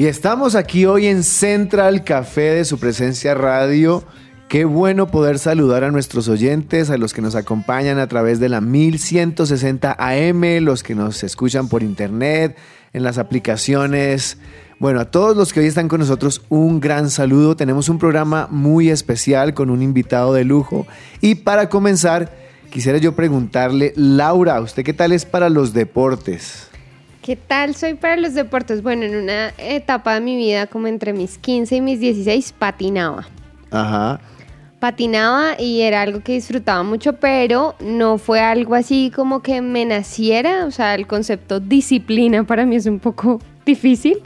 Y estamos aquí hoy en Central Café de su presencia radio. Qué bueno poder saludar a nuestros oyentes, a los que nos acompañan a través de la 1160 AM, los que nos escuchan por internet, en las aplicaciones. Bueno, a todos los que hoy están con nosotros, un gran saludo. Tenemos un programa muy especial con un invitado de lujo. Y para comenzar, quisiera yo preguntarle, Laura, ¿usted qué tal es para los deportes? ¿Qué tal soy para los deportes? Bueno, en una etapa de mi vida, como entre mis 15 y mis 16, patinaba. Ajá. Patinaba y era algo que disfrutaba mucho, pero no fue algo así como que me naciera. O sea, el concepto disciplina para mí es un poco difícil.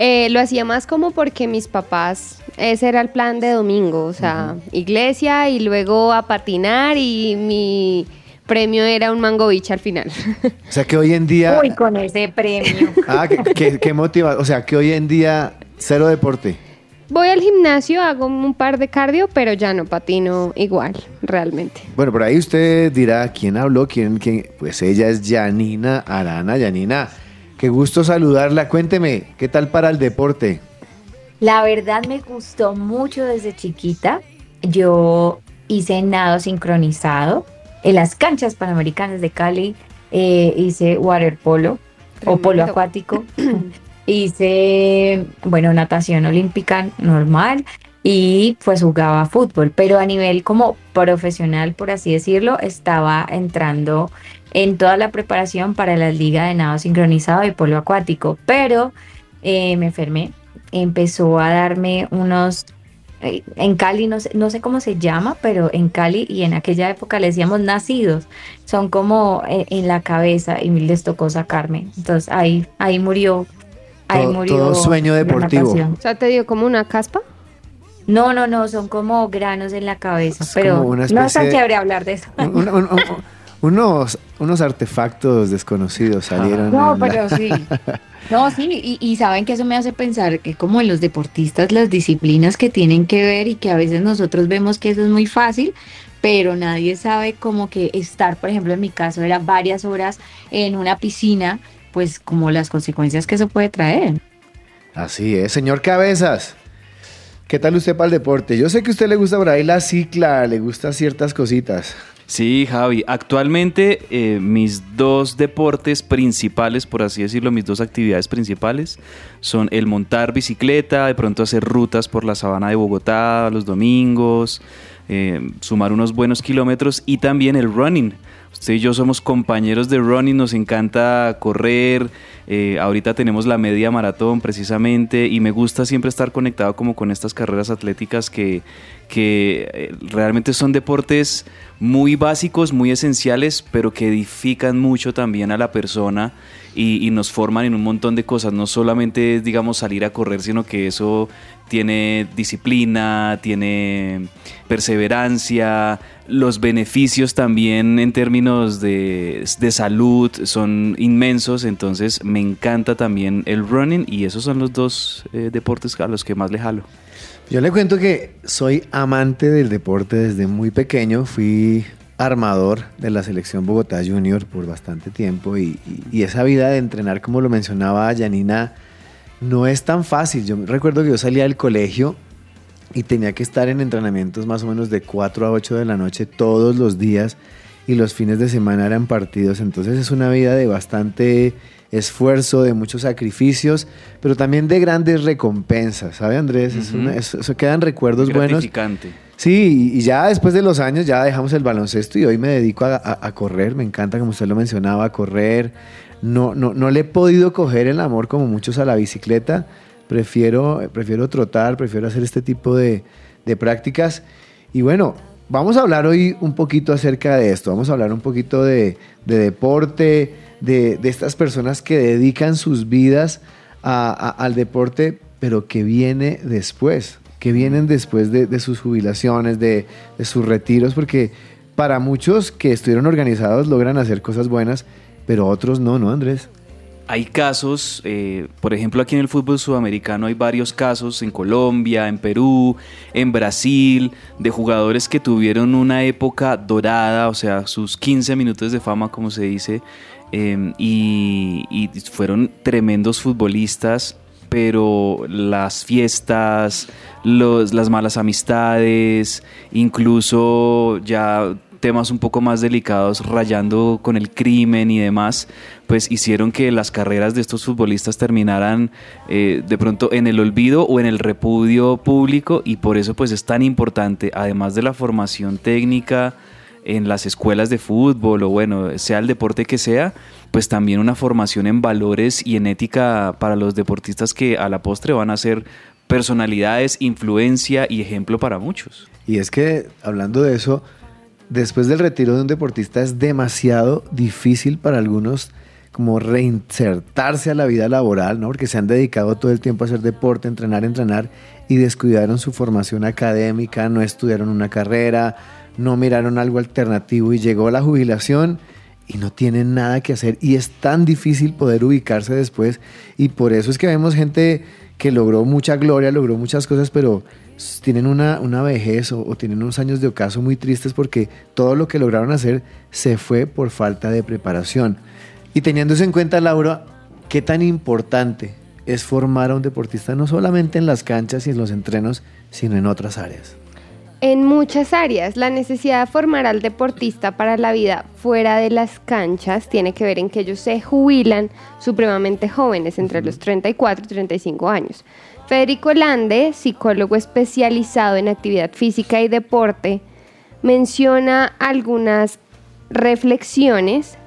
Eh, lo hacía más como porque mis papás, ese era el plan de domingo, o sea, iglesia y luego a patinar y mi premio era un mango beach al final. O sea que hoy en día... Uy, con ese premio. Ah, ¿qué, qué, qué motiva? O sea, que hoy en día cero deporte. Voy al gimnasio, hago un par de cardio, pero ya no patino igual, realmente. Bueno, por ahí usted dirá, ¿quién habló? ¿Quién, quién? Pues ella es Janina Arana. Janina, qué gusto saludarla. Cuénteme, ¿qué tal para el deporte? La verdad me gustó mucho desde chiquita. Yo hice nado sincronizado en las canchas panamericanas de Cali. eh, hice waterpolo o polo acuático. hice, bueno, natación olímpica normal y pues jugaba fútbol, pero a nivel como profesional, por así decirlo, estaba entrando en toda la preparación para la liga de nado sincronizado y polo acuático, pero eh, me enfermé, empezó a darme unos, en Cali no sé, no sé cómo se llama, pero en Cali y en aquella época le decíamos nacidos, son como eh, en la cabeza y les tocó sacarme, entonces ahí, ahí murió. Ahí Todo- murió todo sueño deportivo. O sea, te dio como una caspa. No, no, no, son como granos en la cabeza, Es pero no es especie tan de- chévere hablar de eso. Un- un- un- un- unos, unos artefactos desconocidos salieron. No, la- pero sí. No, sí, y, y saben que eso me hace pensar que como en los deportistas las disciplinas que tienen que ver y que a veces nosotros vemos que eso es muy fácil, pero nadie sabe como que estar, por ejemplo, en mi caso era varias horas en una piscina, pues como las consecuencias que eso puede traer. Así es, señor Cabezas. ¿Qué tal usted para el deporte? Yo sé que a usted le gusta por ahí la cicla, le gustan ciertas cositas. Sí, Javi. Actualmente eh, mis dos deportes principales, por así decirlo, mis dos actividades principales son el montar bicicleta, de pronto hacer rutas por la sabana de Bogotá los domingos, eh, sumar unos buenos kilómetros y también el running. Usted y yo somos compañeros de running, nos encanta correr, eh, ahorita tenemos la media maratón precisamente y me gusta siempre estar conectado como con estas carreras atléticas que, que eh, realmente son deportes muy básicos, muy esenciales, pero que edifican mucho también a la persona y, y nos forman en un montón de cosas. No solamente es, digamos, salir a correr, sino que eso tiene disciplina, tiene perseverancia, los beneficios también en términos de, de salud son inmensos, entonces me encanta también el running y esos son los dos eh, deportes a los que más le jalo. Yo le cuento que soy amante del deporte desde muy pequeño. Fui armador de la selección Bogotá Junior por bastante tiempo y, y- y esa vida de entrenar, como lo mencionaba Janina, no es tan fácil. Yo recuerdo que yo salía del colegio y tenía que estar en entrenamientos más o menos de 4 a 8 de la noche todos los días y los fines de semana eran partidos. Entonces es una vida de bastante esfuerzo, de muchos sacrificios, pero también de grandes recompensas, ¿sabe Andrés? Es Ujú. una- eso, eso quedan recuerdos buenos. Sí, y y ya después de los años ya dejamos el baloncesto y hoy me dedico a, a- a correr, me encanta como usted lo mencionaba, a correr. No, no, no le he podido coger el amor como muchos a la bicicleta, prefiero, prefiero trotar, prefiero hacer este tipo de, de prácticas. Y bueno, vamos a hablar hoy un poquito acerca de esto, vamos a hablar un poquito de, de deporte, de, de, estas personas que dedican sus vidas al deporte, pero que viene después, que vienen después de, sus jubilaciones, de sus retiros, porque para muchos que estuvieron organizados logran hacer cosas buenas, pero otros no, ¿no, Andrés? Hay casos, eh, por ejemplo, aquí en el fútbol sudamericano hay varios casos en Colombia, en Perú, en Brasil, de jugadores que tuvieron una época dorada, o sea, sus 15 minutos de fama, como se dice, eh, y, y fueron tremendos futbolistas, pero las fiestas, los, las malas amistades, incluso ya temas un poco más delicados, rayando con el crimen y demás, pues hicieron que las carreras de estos futbolistas terminaran eh, de pronto en el olvido o en el repudio público y por eso pues es tan importante, además de la formación técnica en las escuelas de fútbol o bueno, sea el deporte que sea, pues también una formación en valores y en ética para los deportistas que a la postre van a ser personalidades, influencia y ejemplo para muchos. Y es que hablando de eso, después del retiro de un deportista es demasiado difícil para algunos como reinsertarse a la vida laboral, ¿no? Porque se han dedicado todo el tiempo a hacer deporte, entrenar, entrenar y descuidaron su formación académica, no estudiaron una carrera, no miraron algo alternativo y llegó la jubilación y no tienen nada que hacer y es tan difícil poder ubicarse después y por eso es que vemos gente que logró mucha gloria, logró muchas cosas, pero tienen una, una vejez o, o, tienen unos años de ocaso muy tristes porque todo lo que lograron hacer se fue por falta de preparación. Y teniendo eso en cuenta, Laura, qué tan importante es formar a un deportista no solamente en las canchas y en los entrenos, sino en otras áreas. En muchas áreas, la necesidad de formar al deportista para la vida fuera de las canchas tiene que ver en que ellos se jubilan supremamente jóvenes, entre los 34 y 35 años. Federico Lande, psicólogo especializado en actividad física y deporte, menciona algunas reflexiones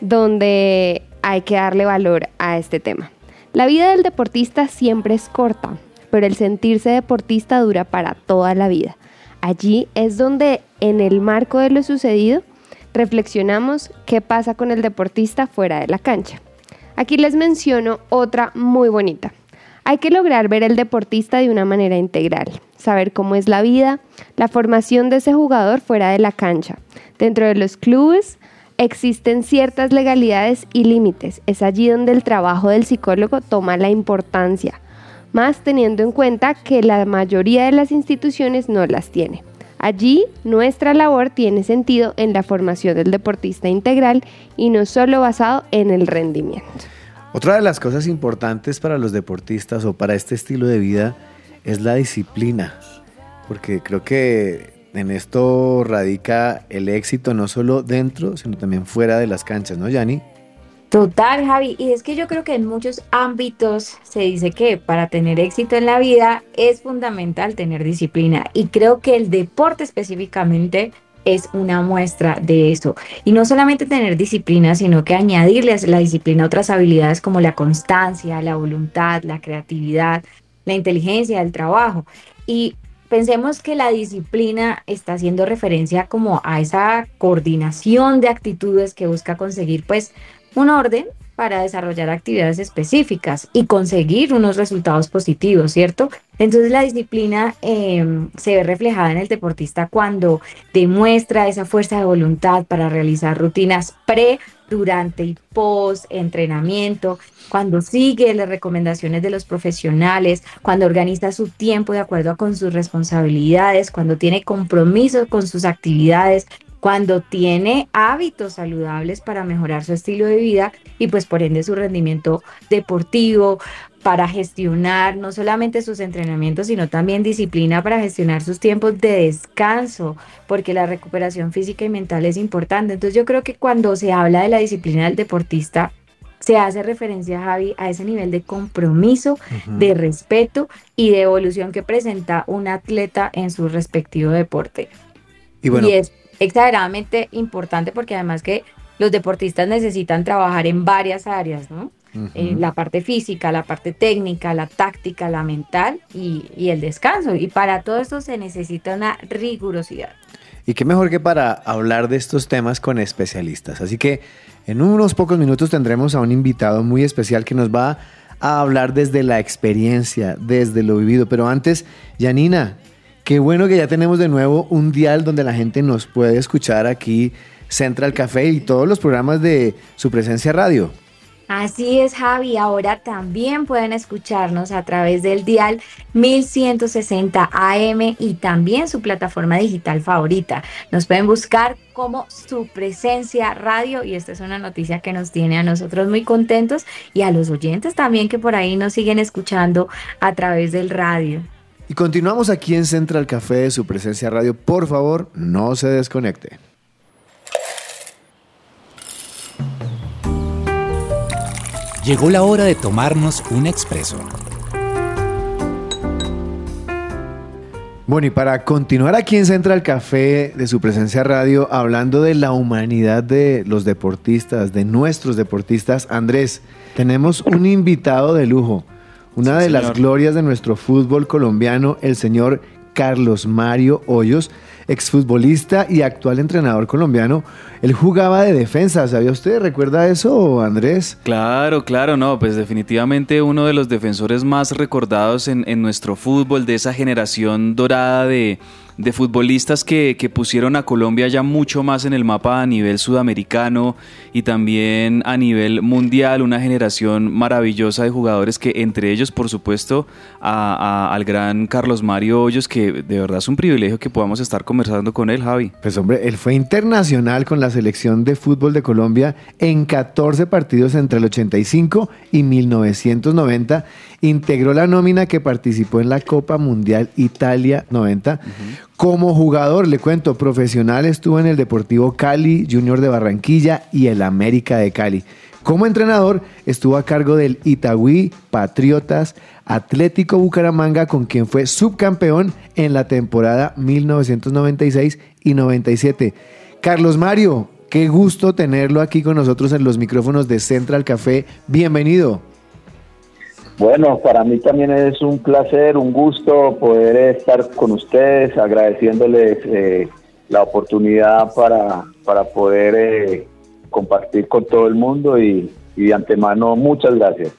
donde hay que darle valor a este tema. La vida del deportista siempre es corta, pero el sentirse deportista dura para toda la vida. Allí es donde, en el marco de lo sucedido, reflexionamos qué pasa con el deportista fuera de la cancha. Aquí les menciono otra muy bonita. Hay que lograr ver el deportista de una manera integral, saber cómo es la vida, la formación de ese jugador fuera de la cancha. Dentro de los clubes existen ciertas legalidades y límites. Es allí donde el trabajo del psicólogo toma la importancia, más teniendo en cuenta que la mayoría de las instituciones no las tiene. Allí nuestra labor tiene sentido en la formación del deportista integral y no solo basado en el rendimiento. Otra de las cosas importantes para los deportistas o para este estilo de vida es la disciplina, porque creo que en esto radica el éxito no solo dentro, sino también fuera de las canchas, ¿no, Yanni? Total, Javi. Y es que yo creo que en muchos ámbitos se dice que para tener éxito en la vida es fundamental tener disciplina. Y creo que el deporte específicamente es una muestra de eso. Y no solamente tener disciplina, sino que añadirle a la disciplina otras habilidades como la constancia, la voluntad, la creatividad, la inteligencia, el trabajo. Y pensemos que la disciplina está haciendo referencia como a esa coordinación de actitudes que busca conseguir pues un orden para desarrollar actividades específicas y conseguir unos resultados positivos, ¿cierto? Entonces la disciplina eh, se ve reflejada en el deportista cuando demuestra esa fuerza de voluntad para realizar rutinas pre, durante y post entrenamiento, cuando sigue las recomendaciones de los profesionales, cuando organiza su tiempo de acuerdo con sus responsabilidades, cuando tiene compromiso con sus actividades, cuando tiene hábitos saludables para mejorar su estilo de vida y pues por ende su rendimiento deportivo, para gestionar no solamente sus entrenamientos, sino también disciplina para gestionar sus tiempos de descanso, porque la recuperación física y mental es importante. Entonces yo creo que cuando se habla de la disciplina del deportista, se hace referencia, Javi, a ese nivel de compromiso, uh -huh. de respeto y de evolución que presenta un atleta en su respectivo deporte. Y, bueno, y es exageradamente importante porque además que los deportistas necesitan trabajar en varias áreas, ¿no? Uh -huh. eh, la parte física, la parte técnica, la táctica, la mental y, y, el descanso. Y para todo esto se necesita una rigurosidad. Y qué mejor que para hablar de estos temas con especialistas. Así que en unos pocos minutos tendremos a un invitado muy especial que nos va a hablar desde la experiencia, desde lo vivido. Pero antes, Janina, qué bueno que ya tenemos de nuevo un dial donde la gente nos puede escuchar aquí, Central Café y todos los programas de su presencia radio. Así es, Javi. Ahora también pueden escucharnos a través del dial 1160 AM y también su plataforma digital favorita. Nos pueden buscar como su presencia radio y esta es una noticia que nos tiene a nosotros muy contentos y a los oyentes también que por ahí nos siguen escuchando a través del radio. Y continuamos aquí en Central Café de su presencia radio. Por favor, no se desconecte. Llegó la hora de tomarnos un expreso. Bueno, y para continuar aquí en Central Café de su presencia radio, hablando de la humanidad de los deportistas, de nuestros deportistas, Andrés, tenemos un invitado de lujo, una Sí, de las glorias de nuestro fútbol colombiano, el señor Carlos Mario Hoyos, exfutbolista y actual entrenador colombiano. Él jugaba de defensa, ¿sabía usted? ¿Recuerda eso, Andrés? Claro, claro, no, pues definitivamente uno de los defensores más recordados en, en nuestro fútbol, de esa generación dorada de, de futbolistas que, que pusieron a Colombia ya mucho más en el mapa a nivel sudamericano y también a nivel mundial, una generación maravillosa de jugadores que entre ellos, por supuesto, a- a- al gran Carlos Mario Hoyos, que de verdad es un privilegio que podamos estar conversando con él, Javi. Pues hombre, él fue internacional con la selección de fútbol de Colombia en 14 partidos entre el 85 y 1990. Integró la nómina que participó en la Copa Mundial Italia 90. Como jugador, le cuento, profesional estuvo en el Deportivo Cali, Junior de Barranquilla y el América de Cali. Como entrenador, estuvo a cargo del Itagüí, Patriotas, Atlético Bucaramanga, con quien fue subcampeón en la temporada 1996 y 97. Carlos Mario, qué gusto tenerlo aquí con nosotros en los micrófonos de Central Café. Bienvenido. Bueno, para mí también es un placer, un gusto poder estar con ustedes, agradeciéndoles eh, la oportunidad para, para poder eh, compartir con todo el mundo y, y de antemano muchas gracias.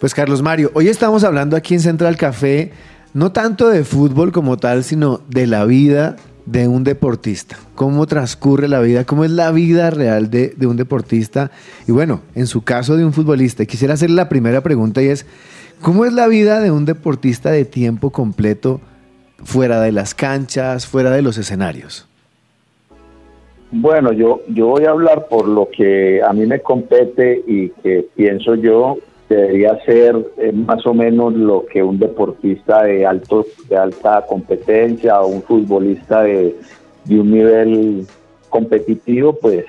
Pues Carlos Mario, hoy estamos hablando aquí en Central Café no tanto de fútbol como tal, sino de la vida de un deportista. Cómo transcurre la vida, cómo es la vida real de, de un deportista. Y bueno, en su caso de un futbolista, quisiera hacer la primera pregunta y es, ¿cómo es la vida de un deportista de tiempo completo fuera de las canchas, fuera de los escenarios? Bueno, yo, yo voy a hablar por lo que a mí me compete y que pienso yo debería ser eh, más o menos lo que un deportista de alto de alta competencia o un futbolista de, de un nivel competitivo pues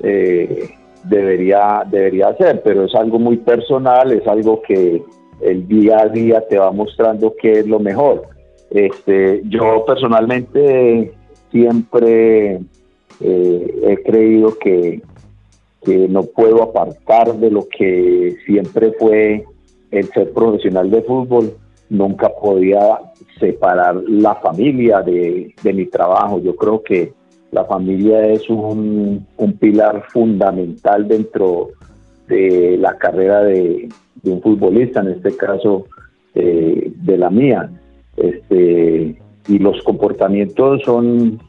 eh, debería debería hacer. Pero es algo muy personal es algo que el día a día te va mostrando qué es lo mejor. Este yo personalmente siempre eh, he creído que que no puedo apartar de lo que siempre fue el ser profesional de fútbol. Nunca podía separar la familia de, de mi trabajo. Yo creo que la familia es un, un pilar fundamental dentro de la carrera de, de un futbolista, en este caso eh, de la mía. Este, y los comportamientos son,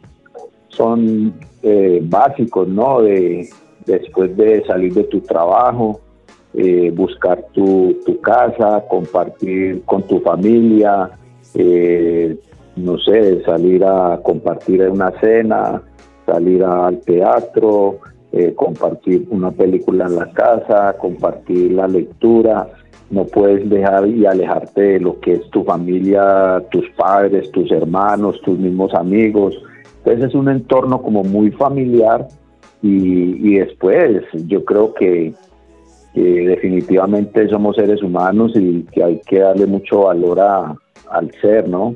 son eh, básicos, ¿no? De, después de salir de tu trabajo, eh, buscar tu, tu, casa, compartir con tu familia, eh, no sé, salir a compartir una cena, salir al teatro, eh, compartir una película en la casa, compartir la lectura. No puedes dejar y alejarte de lo que es tu familia, tus padres, tus hermanos, tus mismos amigos. Entonces es un entorno como muy familiar y, y después yo creo que, definitivamente somos seres humanos y que hay que darle mucho valor a, al ser, ¿no?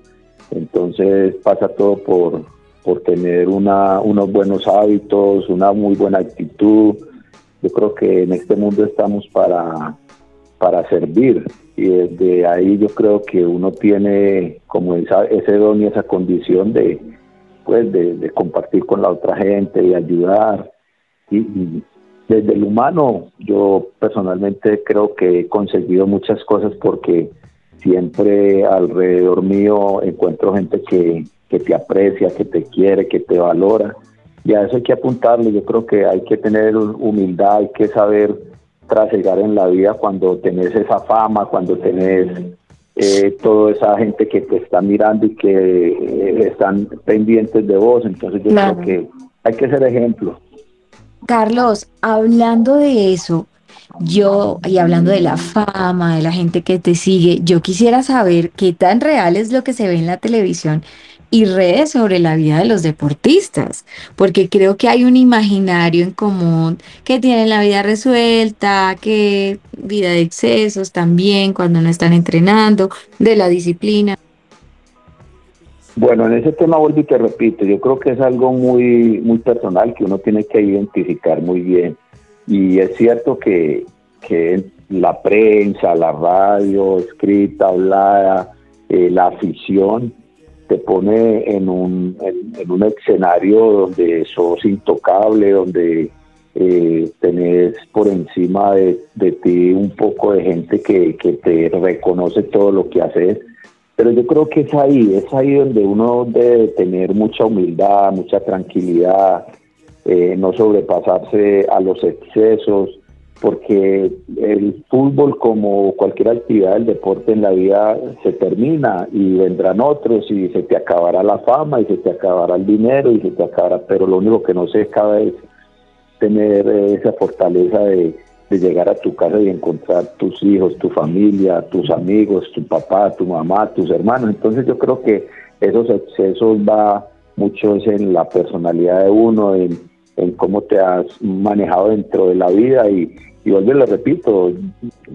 Entonces pasa todo por, por tener una, unos buenos hábitos, una muy buena actitud. Yo creo que en este mundo estamos para, para servir y desde ahí yo creo que uno tiene como esa, ese don y esa condición de, pues de, compartir con la otra gente, de ayudar. Y, desde el humano, yo personalmente creo que he conseguido muchas cosas porque siempre alrededor mío encuentro gente que, que te aprecia, que te quiere, que te valora. Y a eso hay que apuntarle. Yo creo que hay que tener humildad, hay que saber trasegar en la vida cuando tenés esa fama, cuando tenés eh, toda esa gente que te está mirando y que eh, están pendientes de vos. Entonces yo creo que hay que ser ejemplo. Carlos, hablando de eso, yo, y hablando de la fama, de la gente que te sigue, yo quisiera saber qué tan real es lo que se ve en la televisión y redes sobre la vida de los deportistas, porque creo que hay un imaginario en común que tienen la vida resuelta, que vida de excesos también cuando no están entrenando, de la disciplina. Bueno, en ese tema vuelvo y te repito, yo creo que es algo muy, muy personal que uno tiene que identificar muy bien. Y es cierto que, que la prensa, la radio, escrita, hablada, eh, la afición, te pone en un, en, un escenario donde sos intocable, donde eh, tenés por encima de, ti un poco de gente que, que, te reconoce todo lo que haces. Pero yo creo que es ahí, es ahí donde uno debe tener mucha humildad, mucha tranquilidad, eh, no sobrepasarse a los excesos, porque el fútbol, como cualquier actividad del deporte en la vida, se termina y vendrán otros y se te acabará la fama y se te acabará el dinero y se te acabará, pero lo único que no se acaba es tener esa fortaleza de, llegar a tu casa y encontrar tus hijos, tu familia, tus amigos, tu papá, tu mamá, tus hermanos. Entonces yo creo que esos excesos va mucho en la personalidad de uno, en, en cómo te has manejado dentro de la vida y, y vuelvo le repito,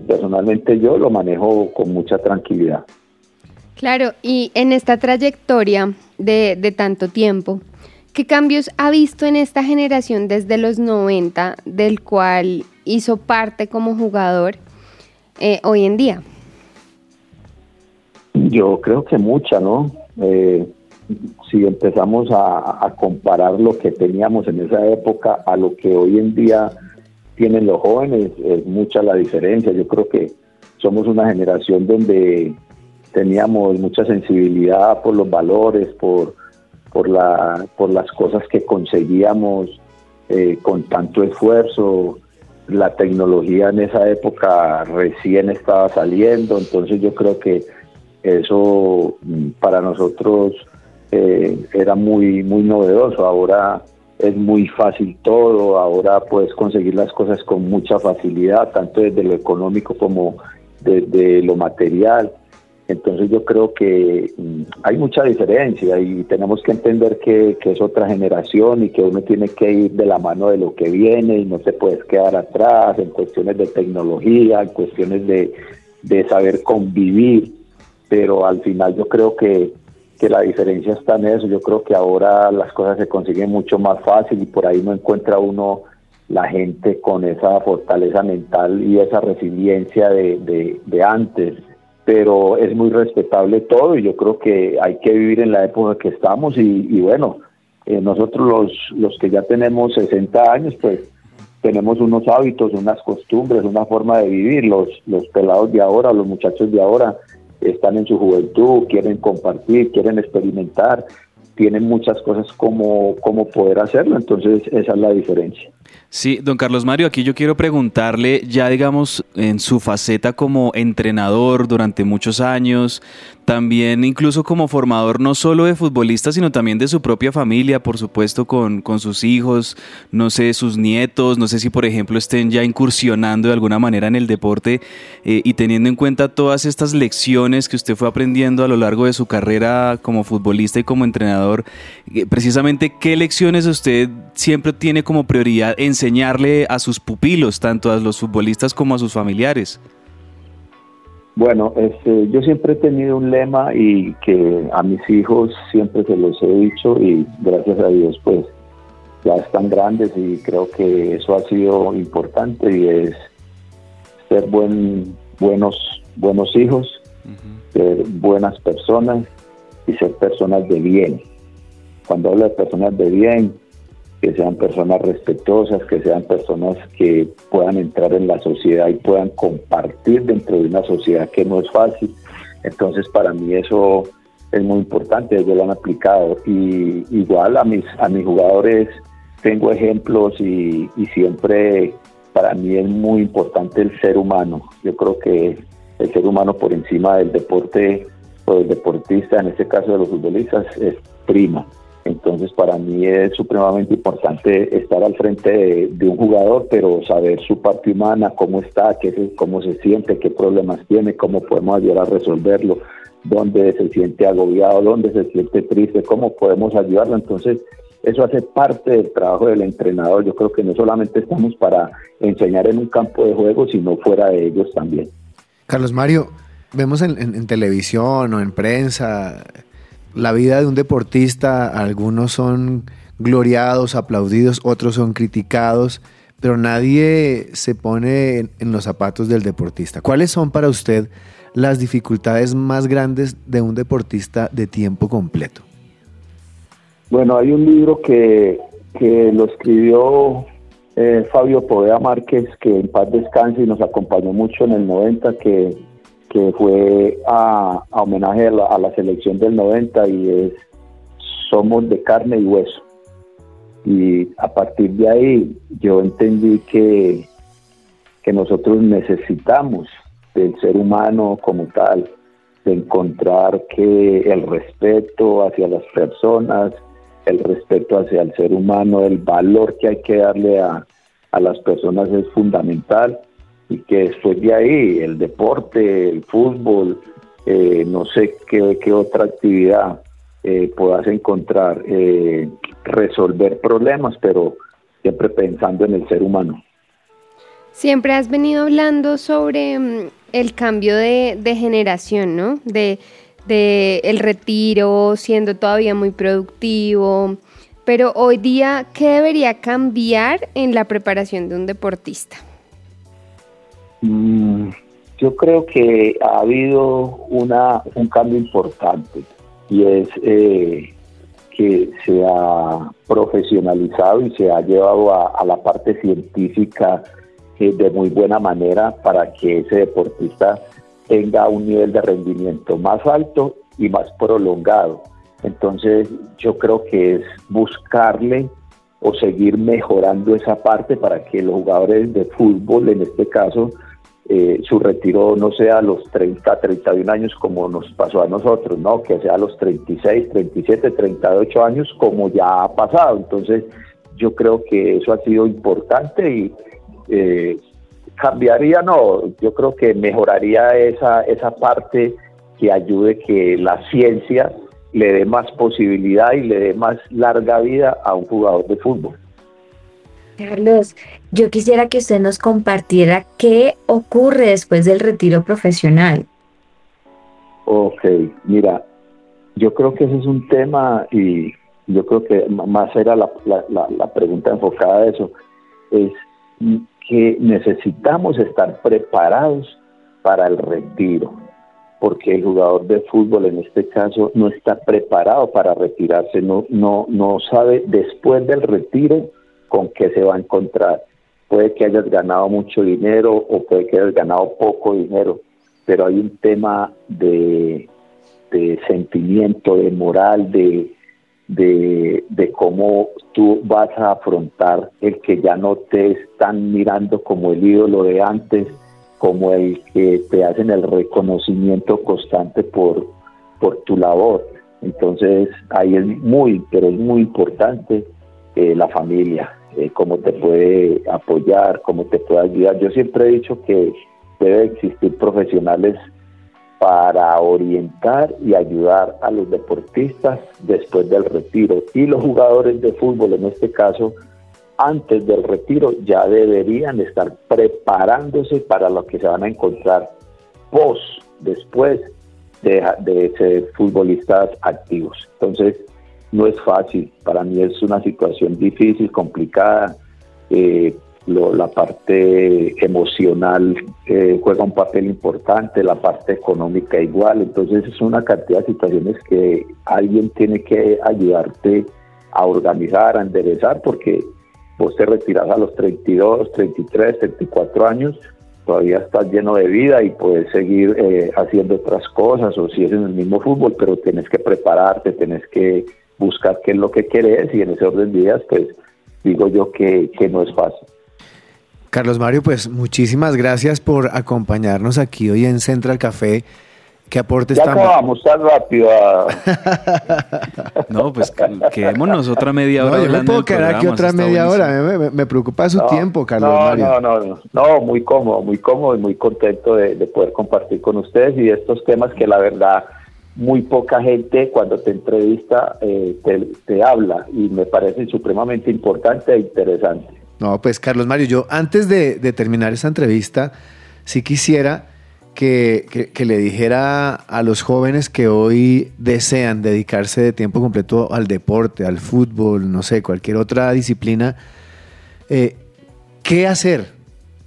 personalmente yo lo manejo con mucha tranquilidad. Claro, y en esta trayectoria de, de tanto tiempo, ¿qué cambios ha visto en esta generación desde los 90, del cual hizo parte como jugador eh, hoy en día? Yo creo que mucha, ¿no? Eh, si empezamos a, a, comparar lo que teníamos en esa época a lo que hoy en día tienen los jóvenes, es mucha la diferencia. Yo creo que somos una generación donde teníamos mucha sensibilidad por los valores, por, por, la, por las cosas que conseguíamos eh, con tanto esfuerzo. La tecnología en esa época recién estaba saliendo, entonces yo creo que eso mm, para nosotros eh, era muy, muy novedoso. Ahora es muy fácil todo, ahora puedes conseguir las cosas con mucha facilidad, tanto desde lo económico como desde lo material. Entonces yo creo que mm, hay mucha diferencia y tenemos que entender que, es otra generación y que uno tiene que ir de la mano de lo que viene y no se puedes quedar atrás en cuestiones de tecnología, en cuestiones de, de saber convivir, pero al final yo creo que que la diferencia está en eso. Yo creo que ahora las cosas se consiguen mucho más fácil y por ahí no encuentra uno la gente con esa fortaleza mental y esa resiliencia de, de, antes. Pero es muy respetable todo y yo creo que hay que vivir en la época que estamos y, bueno, eh, nosotros los, los que ya tenemos 60 años, pues tenemos unos hábitos, unas costumbres, una forma de vivir. Los, los pelados de ahora, los muchachos de ahora, están en su juventud, quieren compartir, quieren experimentar, tienen muchas cosas como, como poder hacerlo, entonces esa es la diferencia. Sí, don Carlos Mario, aquí yo quiero preguntarle, ya digamos, en su faceta como entrenador durante muchos años, también incluso como formador no solo de futbolistas, sino también de su propia familia, por supuesto, con, con sus hijos, no sé, sus nietos, no sé si por ejemplo estén ya incursionando de alguna manera en el deporte eh, y teniendo en cuenta todas estas lecciones que usted fue aprendiendo a lo largo de su carrera como futbolista y como entrenador, eh, precisamente qué lecciones usted siempre tiene como prioridad enseñarle a sus pupilos, tanto a los futbolistas como a sus familiares. Bueno, este, yo siempre he tenido un lema y que a mis hijos siempre se los he dicho y gracias a Dios pues ya están grandes y creo que eso ha sido importante y es ser buen, buenos, buenos hijos, ser buenas personas y ser personas de bien. cuando hablo de personas de bien, que sean personas respetuosas, que sean personas que puedan entrar en la sociedad y puedan compartir dentro de una sociedad que no es fácil. Entonces para mí eso es muy importante, ellos lo han aplicado. Y igual a mis, a mis jugadores tengo ejemplos y, y siempre para mí es muy importante el ser humano. Yo creo que el ser humano por encima del deporte o del deportista, en este caso de los futbolistas, es prima. Entonces para mí es supremamente importante estar al frente de, un jugador, pero saber su parte humana, cómo está, qué, cómo se siente, qué problemas tiene, cómo podemos ayudar a resolverlo, dónde se siente agobiado, dónde se siente triste, cómo podemos ayudarlo. Entonces eso hace parte del trabajo del entrenador. Yo creo que no solamente estamos para enseñar en un campo de juego, sino fuera de ellos también. Carlos Mario, vemos en, televisión o en prensa la vida de un deportista, algunos son gloriados, aplaudidos, otros son criticados, pero nadie se pone en, los zapatos del deportista. ¿Cuáles son para usted las dificultades más grandes de un deportista de tiempo completo? Bueno, hay un libro que, lo escribió eh, Fabio Poveda Márquez, que en paz descanse y nos acompañó mucho en el 90, que, que fue a, homenaje a la, selección del 90 y es Somos de carne y hueso. Y a partir de ahí yo entendí que, que nosotros necesitamos del ser humano como tal, de encontrar que el respeto hacia las personas, el respeto hacia el ser humano, el valor que hay que darle a, las personas es fundamental y que después de ahí el deporte, el fútbol, eh, no sé qué, otra actividad eh, puedas encontrar, eh, resolver problemas, pero siempre pensando en el ser humano. Siempre has venido hablando sobre mm, el cambio de, de generación, ¿no? De de el retiro, siendo todavía muy productivo. Pero hoy día, ¿qué debería cambiar en la preparación de un deportista? Mm, yo creo que ha habido una, un cambio importante y es eh, que se ha profesionalizado y se ha llevado a, la parte científica eh, de muy buena manera para que ese deportista tenga un nivel de rendimiento más alto y más prolongado. Entonces yo creo que es buscarle o seguir mejorando esa parte para que los jugadores de fútbol, en este caso, eh, su retiro no sea a los 30, 31 años como nos pasó a nosotros, ¿no? Que sea a los 36, 37, 38 años como ya ha pasado. Entonces yo creo que eso ha sido importante y eh, cambiaría, no, yo creo que mejoraría esa, esa parte que ayude que la ciencia le dé más posibilidad y le dé más larga vida a un jugador de fútbol. Carlos, yo quisiera que usted nos compartiera qué ocurre después del retiro profesional. Ok, mira, yo creo que ese es un tema y yo creo que más era la, la, la pregunta enfocada a eso, es que necesitamos estar preparados para el retiro, porque el jugador de fútbol en este caso no está preparado para retirarse, no, no, no sabe después del retiro con qué se va a encontrar. Puede que hayas ganado mucho dinero o puede que hayas ganado poco dinero, pero hay un tema de, sentimiento, de moral, de, de, de, cómo tú vas a afrontar el que ya no te están mirando como el ídolo de antes, como el que te hacen el reconocimiento constante por, por tu labor. Entonces ahí es muy, pero es muy importante eh, la familia, eh, cómo te puede apoyar, cómo te puede ayudar. Yo siempre he dicho que debe existir profesionales para orientar y ayudar a los deportistas después del retiro. Y los jugadores de fútbol, en este caso, antes del retiro, ya deberían estar preparándose para lo que se van a encontrar post, después de, de ser futbolistas activos. Entonces, no es fácil. Para mí es una situación difícil, complicada. Eh, la parte emocional eh, juega un papel importante, la parte económica igual, entonces es una cantidad de situaciones que alguien tiene que ayudarte a organizar, a enderezar, porque vos te retiras a los 32, 33, 34 años, todavía estás lleno de vida y puedes seguir eh, haciendo otras cosas, o si es en el mismo fútbol, pero tienes que prepararte, tienes que buscar qué es lo que querés y en ese orden de días, pues digo yo que, que no es fácil. Carlos Mario, pues muchísimas gracias por acompañarnos aquí hoy en Central Café. ¿Qué aportes Ya tan- acabamos tan rápido. a- No, pues quedémonos otra media No, hora yo me puedo quedar aquí programa, otra eso está media buenísimo. hora. Me, me- me preocupa su No, tiempo, Carlos no, Mario. No, no, no, no, muy cómodo, muy cómodo y muy contento de, de poder compartir con ustedes y de estos temas que la verdad muy poca gente cuando te entrevista eh, te, habla y me parecen supremamente importante e interesante. No, pues Carlos Mario, yo antes de, terminar esta entrevista, sí quisiera que, que- le dijera a los jóvenes que hoy desean dedicarse de tiempo completo al deporte, al fútbol, no sé, cualquier otra disciplina, eh, ¿qué hacer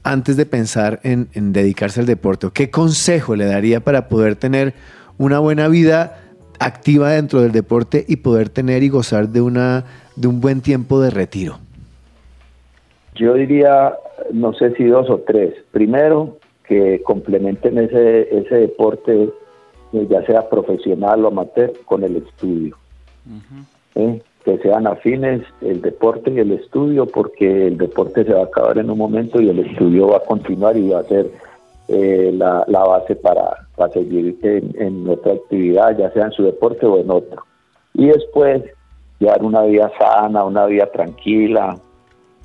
antes de pensar en, dedicarse al deporte? ¿O ¿Qué consejo le daría para poder tener una buena vida activa dentro del deporte y poder tener y gozar de, una, de un buen tiempo de retiro? Yo diría, no sé si dos o tres. Primero, que complementen ese, ese deporte, eh, ya sea profesional o amateur, con el estudio. ¿eh? Que sean afines el deporte y el estudio, porque el deporte se va a acabar en un momento y el estudio va a continuar y va a ser eh, la, base para, para seguir en, en otra actividad, ya sea en su deporte o en otro. Y después, llevar una vida sana, una vida tranquila,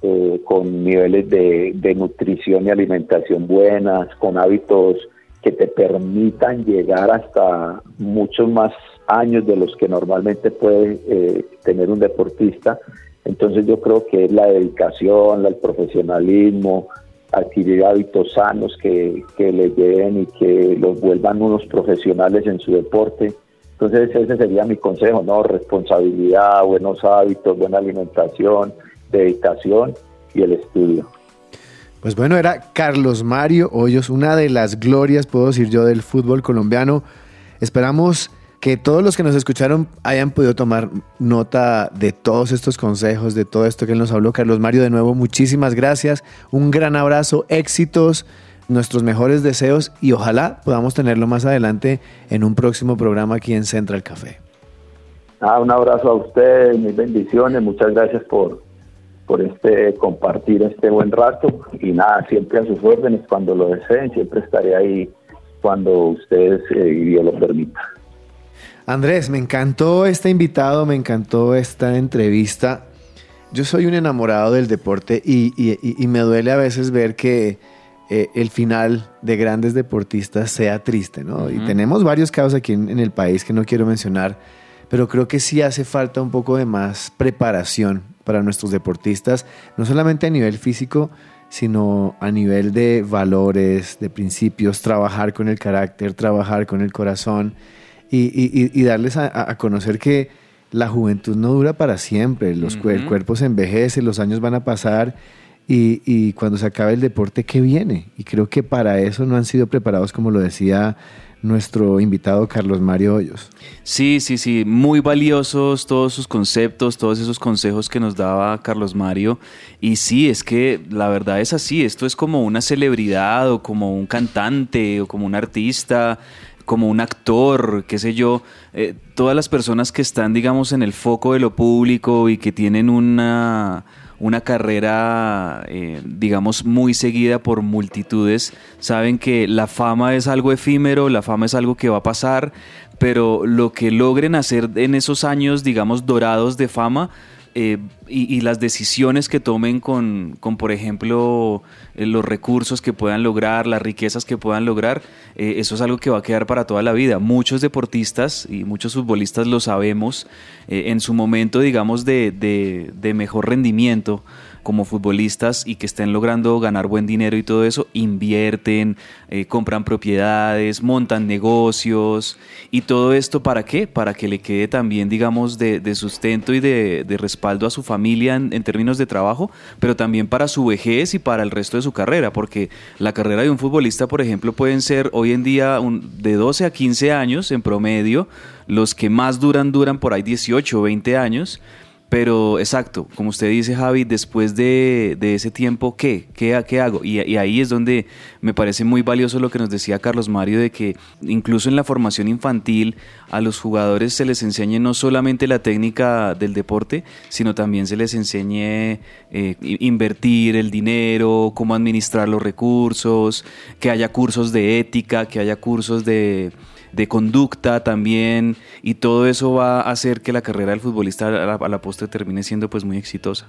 eh, con niveles de, de nutrición y alimentación buenas, con hábitos que te permitan llegar hasta muchos más años de los que normalmente puede eh, tener un deportista. Entonces yo creo que es la dedicación, el profesionalismo, adquirir hábitos sanos que, que les lleven y que los vuelvan unos profesionales en su deporte. Entonces ese sería mi consejo, ¿no? Responsabilidad, buenos hábitos, buena alimentación, dedicación y el estudio. Pues bueno, era Carlos Mario Hoyos, una de las glorias, puedo decir yo, del fútbol colombiano. Esperamos que todos los que nos escucharon hayan podido tomar nota de todos estos consejos, de todo esto que él nos habló. Carlos Mario, de nuevo, muchísimas gracias. Un gran abrazo, éxitos, nuestros mejores deseos y ojalá podamos tenerlo más adelante en un próximo programa aquí en Central Café. Ah, un abrazo a ustedes, mis bendiciones, muchas gracias por, por este compartir este buen rato y nada, siempre a sus órdenes cuando lo deseen, siempre estaré ahí cuando ustedes eh, y Dios lo permita. Andrés, me encantó este invitado, me encantó esta entrevista. Yo soy un enamorado del deporte y, y- y- y me duele a veces ver que eh, el final de grandes deportistas sea triste, ¿no? Y tenemos varios casos aquí en, en el país que no quiero mencionar, pero creo que sí hace falta un poco de más preparación para nuestros deportistas, no solamente a nivel físico, sino a nivel de valores, de principios, trabajar con el carácter, trabajar con el corazón y, y- y- darles a, conocer que la juventud no dura para siempre, los, el cuerpo se envejece, los años van a pasar y, y cuando se acabe el deporte, ¿qué viene? Y creo que para eso no han sido preparados, como lo decía nuestro invitado Carlos Mario Hoyos. Sí, sí, sí, muy valiosos todos sus conceptos, todos esos consejos que nos daba Carlos Mario. Y sí, es que la verdad es así, esto es como una celebridad o como un cantante o como un artista, como un actor, qué sé yo. Eh, todas las personas que están, digamos, en el foco de lo público y que tienen una una carrera, eh, digamos, muy seguida por multitudes, saben que la fama es algo efímero, la fama es algo que va a pasar, pero lo que logren hacer en esos años, digamos, dorados de fama, eh, y, y las decisiones que tomen con, con, por ejemplo, eh, los recursos que puedan lograr, las riquezas que puedan lograr, eh, eso es algo que va a quedar para toda la vida. Muchos deportistas y muchos futbolistas lo sabemos, en su momento, digamos, de, de mejor rendimiento como futbolistas y que estén logrando ganar buen dinero y todo eso, invierten, eh, compran propiedades, montan negocios y todo esto para qué? Para que le quede también, digamos, de, de sustento y de, respaldo a su familia en, en, términos de trabajo, pero también para su vejez y para el resto de su carrera, porque la carrera de un futbolista, por ejemplo, pueden ser hoy en día un, de 12 a 15 años en promedio, los que más duran duran por ahí 18 o 20 años Pero exacto, como usted dice Javi, después de, de ese tiempo, ¿qué? ¿Qué, qué hago? Y, ahí es donde me parece muy valioso lo que nos decía Carlos Mario de que incluso en la formación infantil a los jugadores se les enseñe no solamente la técnica del deporte, sino también se les enseñe eh, invertir el dinero, cómo administrar los recursos, que haya cursos de ética, que haya cursos de de conducta también, y todo eso va a hacer que la carrera del futbolista a la, a la postre termine siendo pues muy exitosa.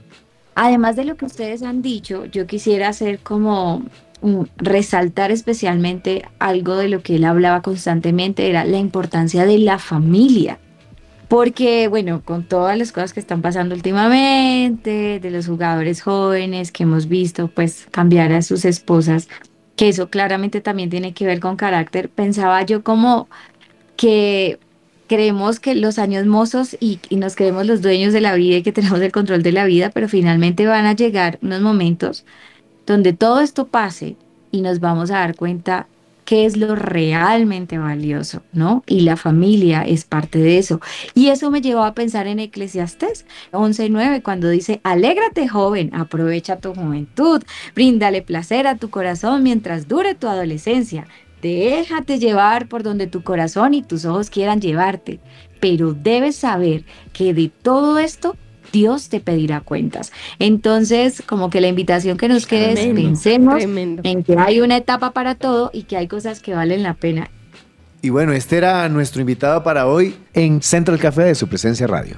Además de lo que ustedes han dicho, yo quisiera hacer como um, resaltar especialmente algo de lo que él hablaba constantemente, era la importancia de la familia. Porque, bueno, con todas las cosas que están pasando últimamente, de los jugadores jóvenes que hemos visto, pues cambiar a sus esposas que eso claramente también tiene que ver con carácter, pensaba yo como que creemos que los años mozos y, y, nos creemos los dueños de la vida y que tenemos el control de la vida, pero finalmente van a llegar unos momentos donde todo esto pase y nos vamos a dar cuenta qué es lo realmente valioso, ¿no? Y la familia es parte de eso. Y eso me llevó a pensar en Eclesiastés 11.9, cuando dice, alégrate joven, aprovecha tu juventud, bríndale placer a tu corazón mientras dure tu adolescencia. Déjate llevar por donde tu corazón y tus ojos quieran llevarte, pero debes saber que de todo esto Dios te pedirá cuentas. Entonces, como que la invitación que nos quede es pensemos en que hay una etapa para todo y que hay cosas que valen la pena. Y bueno, este era nuestro invitado para hoy en Central Café de su presencia radio.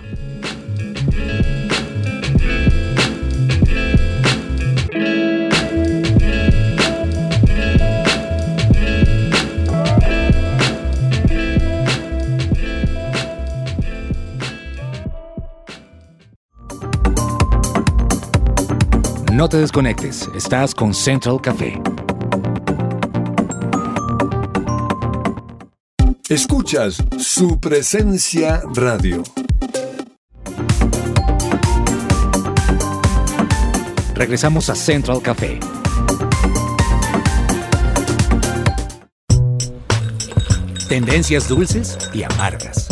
No te desconectes, estás con Central Café. Escuchas su presencia radio. Regresamos a Central Café. Tendencias dulces y amargas.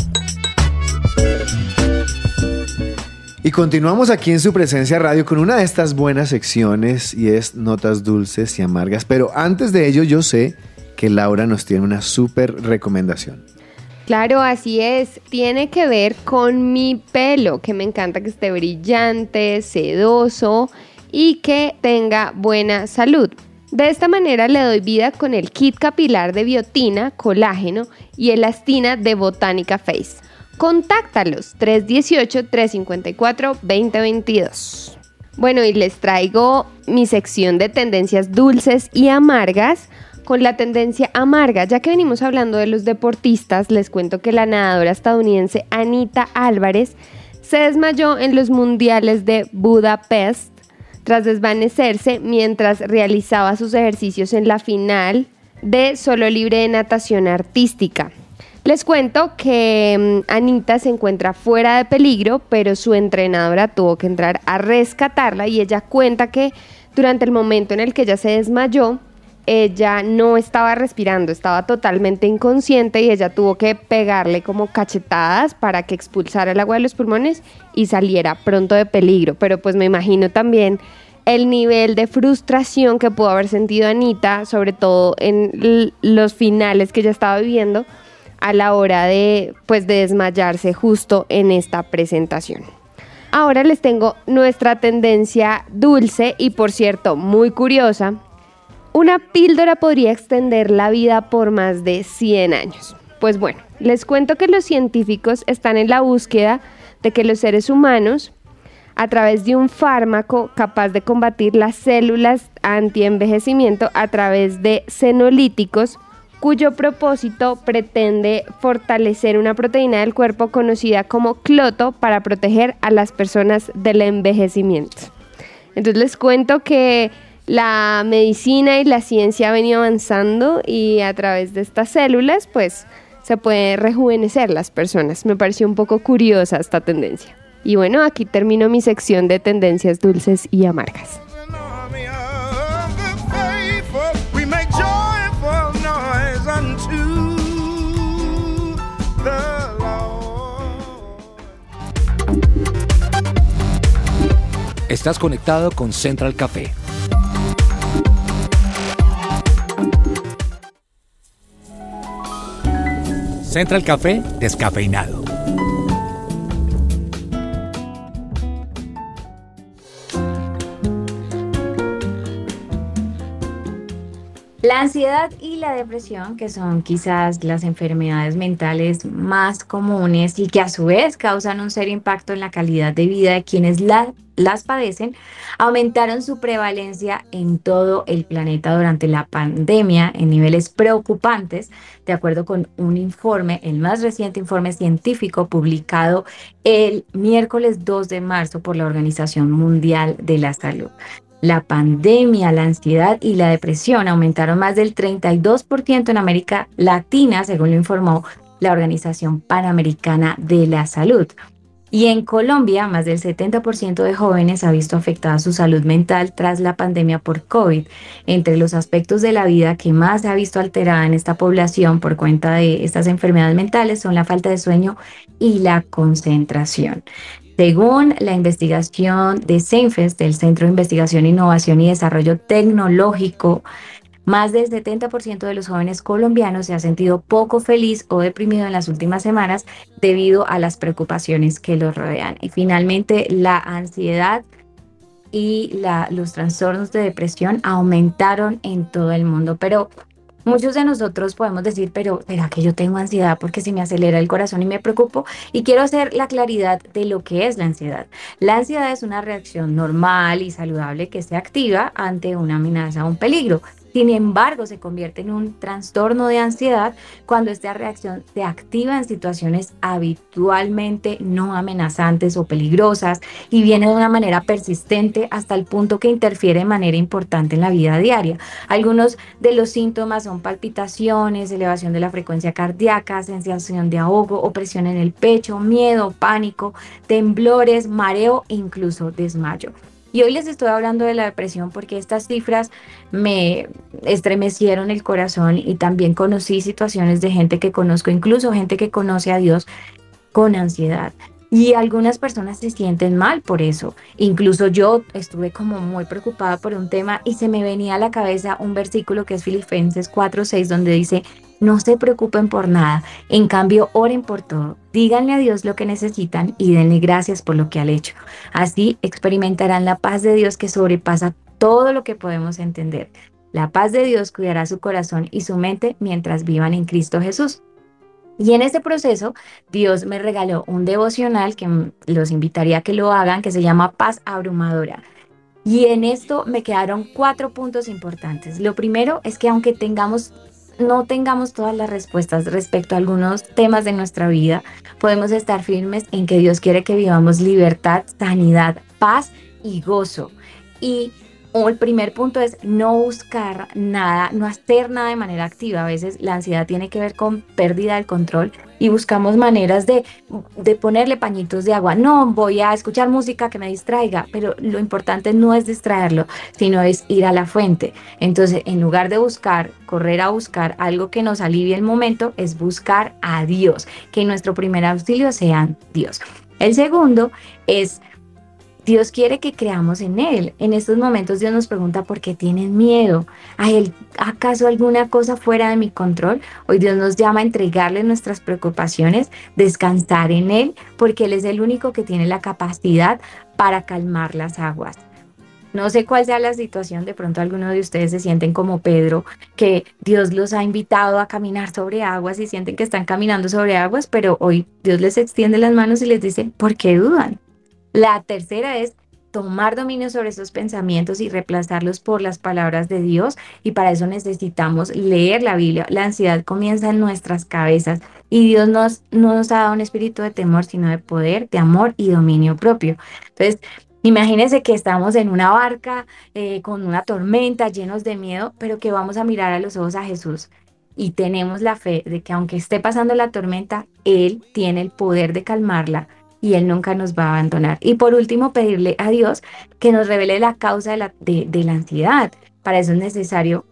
Y continuamos aquí en su presencia radio con una de estas buenas secciones y es notas dulces y amargas. Pero antes de ello yo sé que Laura nos tiene una súper recomendación. Claro, así es. Tiene que ver con mi pelo, que me encanta que esté brillante, sedoso y que tenga buena salud. De esta manera le doy vida con el kit capilar de biotina, colágeno y elastina de Botánica Face. Contáctalos 318-354-2022. Bueno, y les traigo mi sección de tendencias dulces y amargas. Con la tendencia amarga, ya que venimos hablando de los deportistas, les cuento que la nadadora estadounidense Anita Álvarez se desmayó en los mundiales de Budapest tras desvanecerse mientras realizaba sus ejercicios en la final de solo libre de natación artística. Les cuento que mm, Anita se encuentra fuera de peligro, pero su entrenadora tuvo que entrar a rescatarla y ella cuenta que durante el momento en el que ella se desmayó, ella no estaba respirando, estaba totalmente inconsciente y ella tuvo que pegarle como cachetadas para que expulsara el agua de los pulmones y saliera pronto de peligro. Pero pues me imagino también el nivel de frustración que pudo haber sentido Anita, sobre todo en los finales que ella estaba viviendo a la hora de pues de desmayarse justo en esta presentación. Ahora les tengo nuestra tendencia dulce y por cierto muy curiosa. Una píldora podría extender la vida por más de 100 años. Pues bueno, les cuento que los científicos están en la búsqueda de que los seres humanos, a través de un fármaco capaz de combatir las células anti-envejecimiento a través de senolíticos, cuyo propósito pretende fortalecer una proteína del cuerpo conocida como cloto para proteger a las personas del envejecimiento. Entonces les cuento que la medicina y la ciencia ha venido avanzando y a través de estas células pues se puede rejuvenecer las personas. Me pareció un poco curiosa esta tendencia. Y bueno, aquí termino mi sección de tendencias dulces y amargas. Estás conectado con Central Café. Central Café descafeinado. La ansiedad y la depresión, que son quizás las enfermedades mentales más comunes y que a su vez causan un serio impacto en la calidad de vida de quienes la- las padecen, aumentaron su prevalencia en todo el planeta durante la pandemia en niveles preocupantes, de acuerdo con un informe, el más reciente informe científico publicado el miércoles 2 de marzo por la Organización Mundial de la Salud. La pandemia, la ansiedad y la depresión aumentaron más del 32% en América Latina, según lo informó la Organización Panamericana de la Salud. Y en Colombia, más del 70% de jóvenes ha visto afectada su salud mental tras la pandemia por COVID. Entre los aspectos de la vida que más se ha visto alterada en esta población por cuenta de estas enfermedades mentales son la falta de sueño y la concentración. Según la investigación de CENFES, del Centro de Investigación, Innovación y Desarrollo Tecnológico, más del 70% de los jóvenes colombianos se ha sentido poco feliz o deprimido en las últimas semanas debido a las preocupaciones que los rodean. Y finalmente, la ansiedad y los trastornos de depresión aumentaron en todo el mundo. Pero muchos de nosotros podemos decir, pero ¿será que yo tengo ansiedad porque se me acelera el corazón y me preocupo? Y quiero hacer la claridad de lo que es la ansiedad. La ansiedad es una reacción normal y saludable que se activa ante una amenaza o un peligro. Sin embargo, se convierte en un trastorno de ansiedad cuando esta reacción se activa en situaciones habitualmente no amenazantes o peligrosas y viene de una manera persistente hasta el punto que interfiere de manera importante en la vida diaria. Algunos de los síntomas son palpitaciones, elevación de la frecuencia cardíaca, sensación de ahogo, opresión en el pecho, miedo, pánico, temblores, mareo e incluso desmayo. Y hoy les estoy hablando de la depresión porque estas cifras me estremecieron el corazón y también conocí situaciones de gente que conozco, incluso gente que conoce a Dios con ansiedad. Y algunas personas se sienten mal por eso. Incluso yo estuve como muy preocupada por un tema y se me venía a la cabeza un versículo que es Filipenses 4:6 donde dice, no se preocupen por nada, en cambio oren por todo, díganle a Dios lo que necesitan y denle gracias por lo que han hecho. Así experimentarán la paz de Dios que sobrepasa todo lo que podemos entender. La paz de Dios cuidará su corazón y su mente mientras vivan en Cristo Jesús. Y en este proceso, Dios me regaló un devocional que los invitaría a que lo hagan, que se llama Paz Abrumadora. Y en esto me quedaron cuatro puntos importantes. Lo primero es que aunque tengamos no tengamos todas las respuestas respecto a algunos temas de nuestra vida, podemos estar firmes en que Dios quiere que vivamos libertad, sanidad, paz y gozo. Y el primer punto es no buscar nada, no hacer nada de manera activa. A veces la ansiedad tiene que ver con pérdida del control y buscamos maneras de, de ponerle pañitos de agua. No, voy a escuchar música que me distraiga, pero lo importante no es distraerlo, sino es ir a la fuente. Entonces, en lugar de buscar, correr a buscar algo que nos alivie el momento, es buscar a Dios, que nuestro primer auxilio sea Dios. El segundo es Dios quiere que creamos en Él. En estos momentos Dios nos pregunta por qué tienen miedo. ¿Hay el- acaso alguna cosa fuera de mi control? Hoy Dios nos llama a entregarle nuestras preocupaciones, descansar en Él, porque Él es el único que tiene la capacidad para calmar las aguas. No sé cuál sea la situación, de pronto algunos de ustedes se sienten como Pedro, que Dios los ha invitado a caminar sobre aguas y sienten que están caminando sobre aguas, pero hoy Dios les extiende las manos y les dice, ¿por qué dudan? La tercera es tomar dominio sobre esos pensamientos y reemplazarlos por las palabras de Dios y para eso necesitamos leer la Biblia. La ansiedad comienza en nuestras cabezas y Dios nos, no nos ha dado un espíritu de temor, sino de poder, de amor y dominio propio. Entonces, imagínense que estamos en una barca eh, con una tormenta, llenos de miedo, pero que vamos a mirar a los ojos a Jesús y tenemos la fe de que aunque esté pasando la tormenta, Él tiene el poder de calmarla y Él nunca nos va a abandonar. Y por último, pedirle a Dios que nos revele la causa de la, de, la ansiedad. Para eso es necesario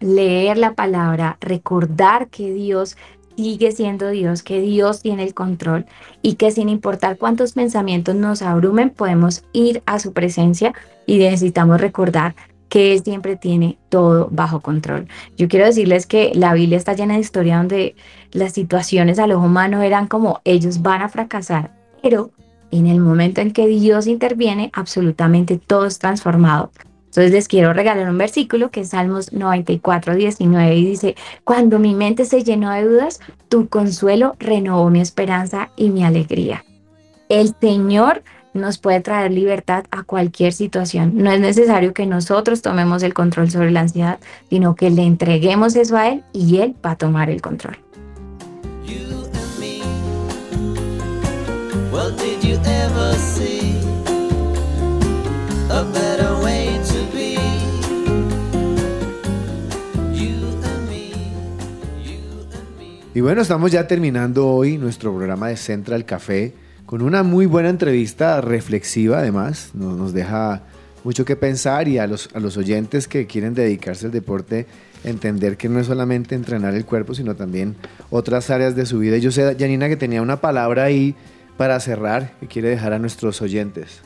leer la palabra, recordar que Dios sigue siendo Dios, que Dios tiene el control y que sin importar cuántos pensamientos nos abrumen, podemos ir a su presencia y necesitamos recordar que Él siempre tiene todo bajo control. Yo quiero decirles que la Biblia está llena de historia donde las situaciones al ojo humano eran como ellos van a fracasar, pero en el momento en que Dios interviene, absolutamente todo es transformado. Entonces les quiero regalar un versículo que es Salmos 94, 19 y dice, cuando mi mente se llenó de dudas, tu consuelo renovó mi esperanza y mi alegría. El Señor nos puede traer libertad a cualquier situación. No es necesario que nosotros tomemos el control sobre la ansiedad, sino que le entreguemos eso a Él y Él va a tomar el control. Y bueno, estamos ya terminando hoy nuestro programa de Central Café con una muy buena entrevista reflexiva además. Nos, deja mucho que pensar y a los, a los oyentes que quieren dedicarse al deporte entender que no es solamente entrenar el cuerpo, sino también otras áreas de su vida. Y yo sé, Janina, que tenía una palabra ahí para cerrar que quiere dejar a nuestros oyentes.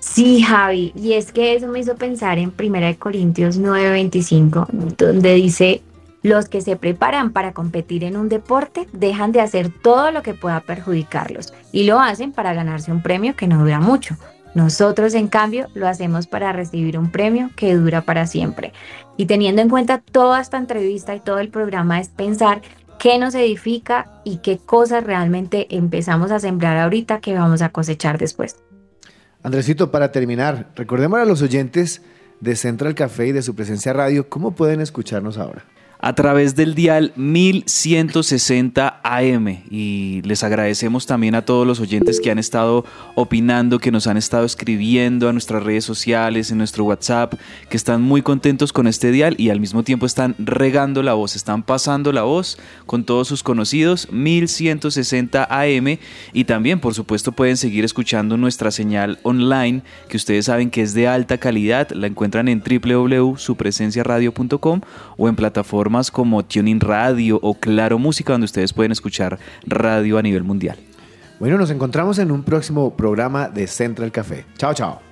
Sí, Javi, y es que eso me hizo pensar en 1 Corintios 9:25, donde dice, los que se preparan para competir en un deporte dejan de hacer todo lo que pueda perjudicarlos y lo hacen para ganarse un premio que no dura mucho. Nosotros, en cambio, lo hacemos para recibir un premio que dura para siempre. Y teniendo en cuenta toda esta entrevista y todo el programa es pensar qué nos edifica y qué cosas realmente empezamos a sembrar ahorita que vamos a cosechar después. Andresito, para terminar, recordemos a los oyentes de Central Café y de su presencia radio, ¿cómo pueden escucharnos ahora? A través del dial 1160 AM y les agradecemos también a todos los oyentes que han estado opinando, que nos han estado escribiendo a nuestras redes sociales, en nuestro WhatsApp, que están muy contentos con este dial y al mismo tiempo están regando la voz, están pasando la voz con todos sus conocidos 1160 AM y también por supuesto pueden seguir escuchando nuestra señal online que ustedes saben que es de alta calidad, la encuentran en www.supresenciaradio.com o en plataforma como Tuning Radio o Claro Música, donde ustedes pueden escuchar radio a nivel mundial. Bueno, nos encontramos en un próximo programa de Central Café. Chao, chao.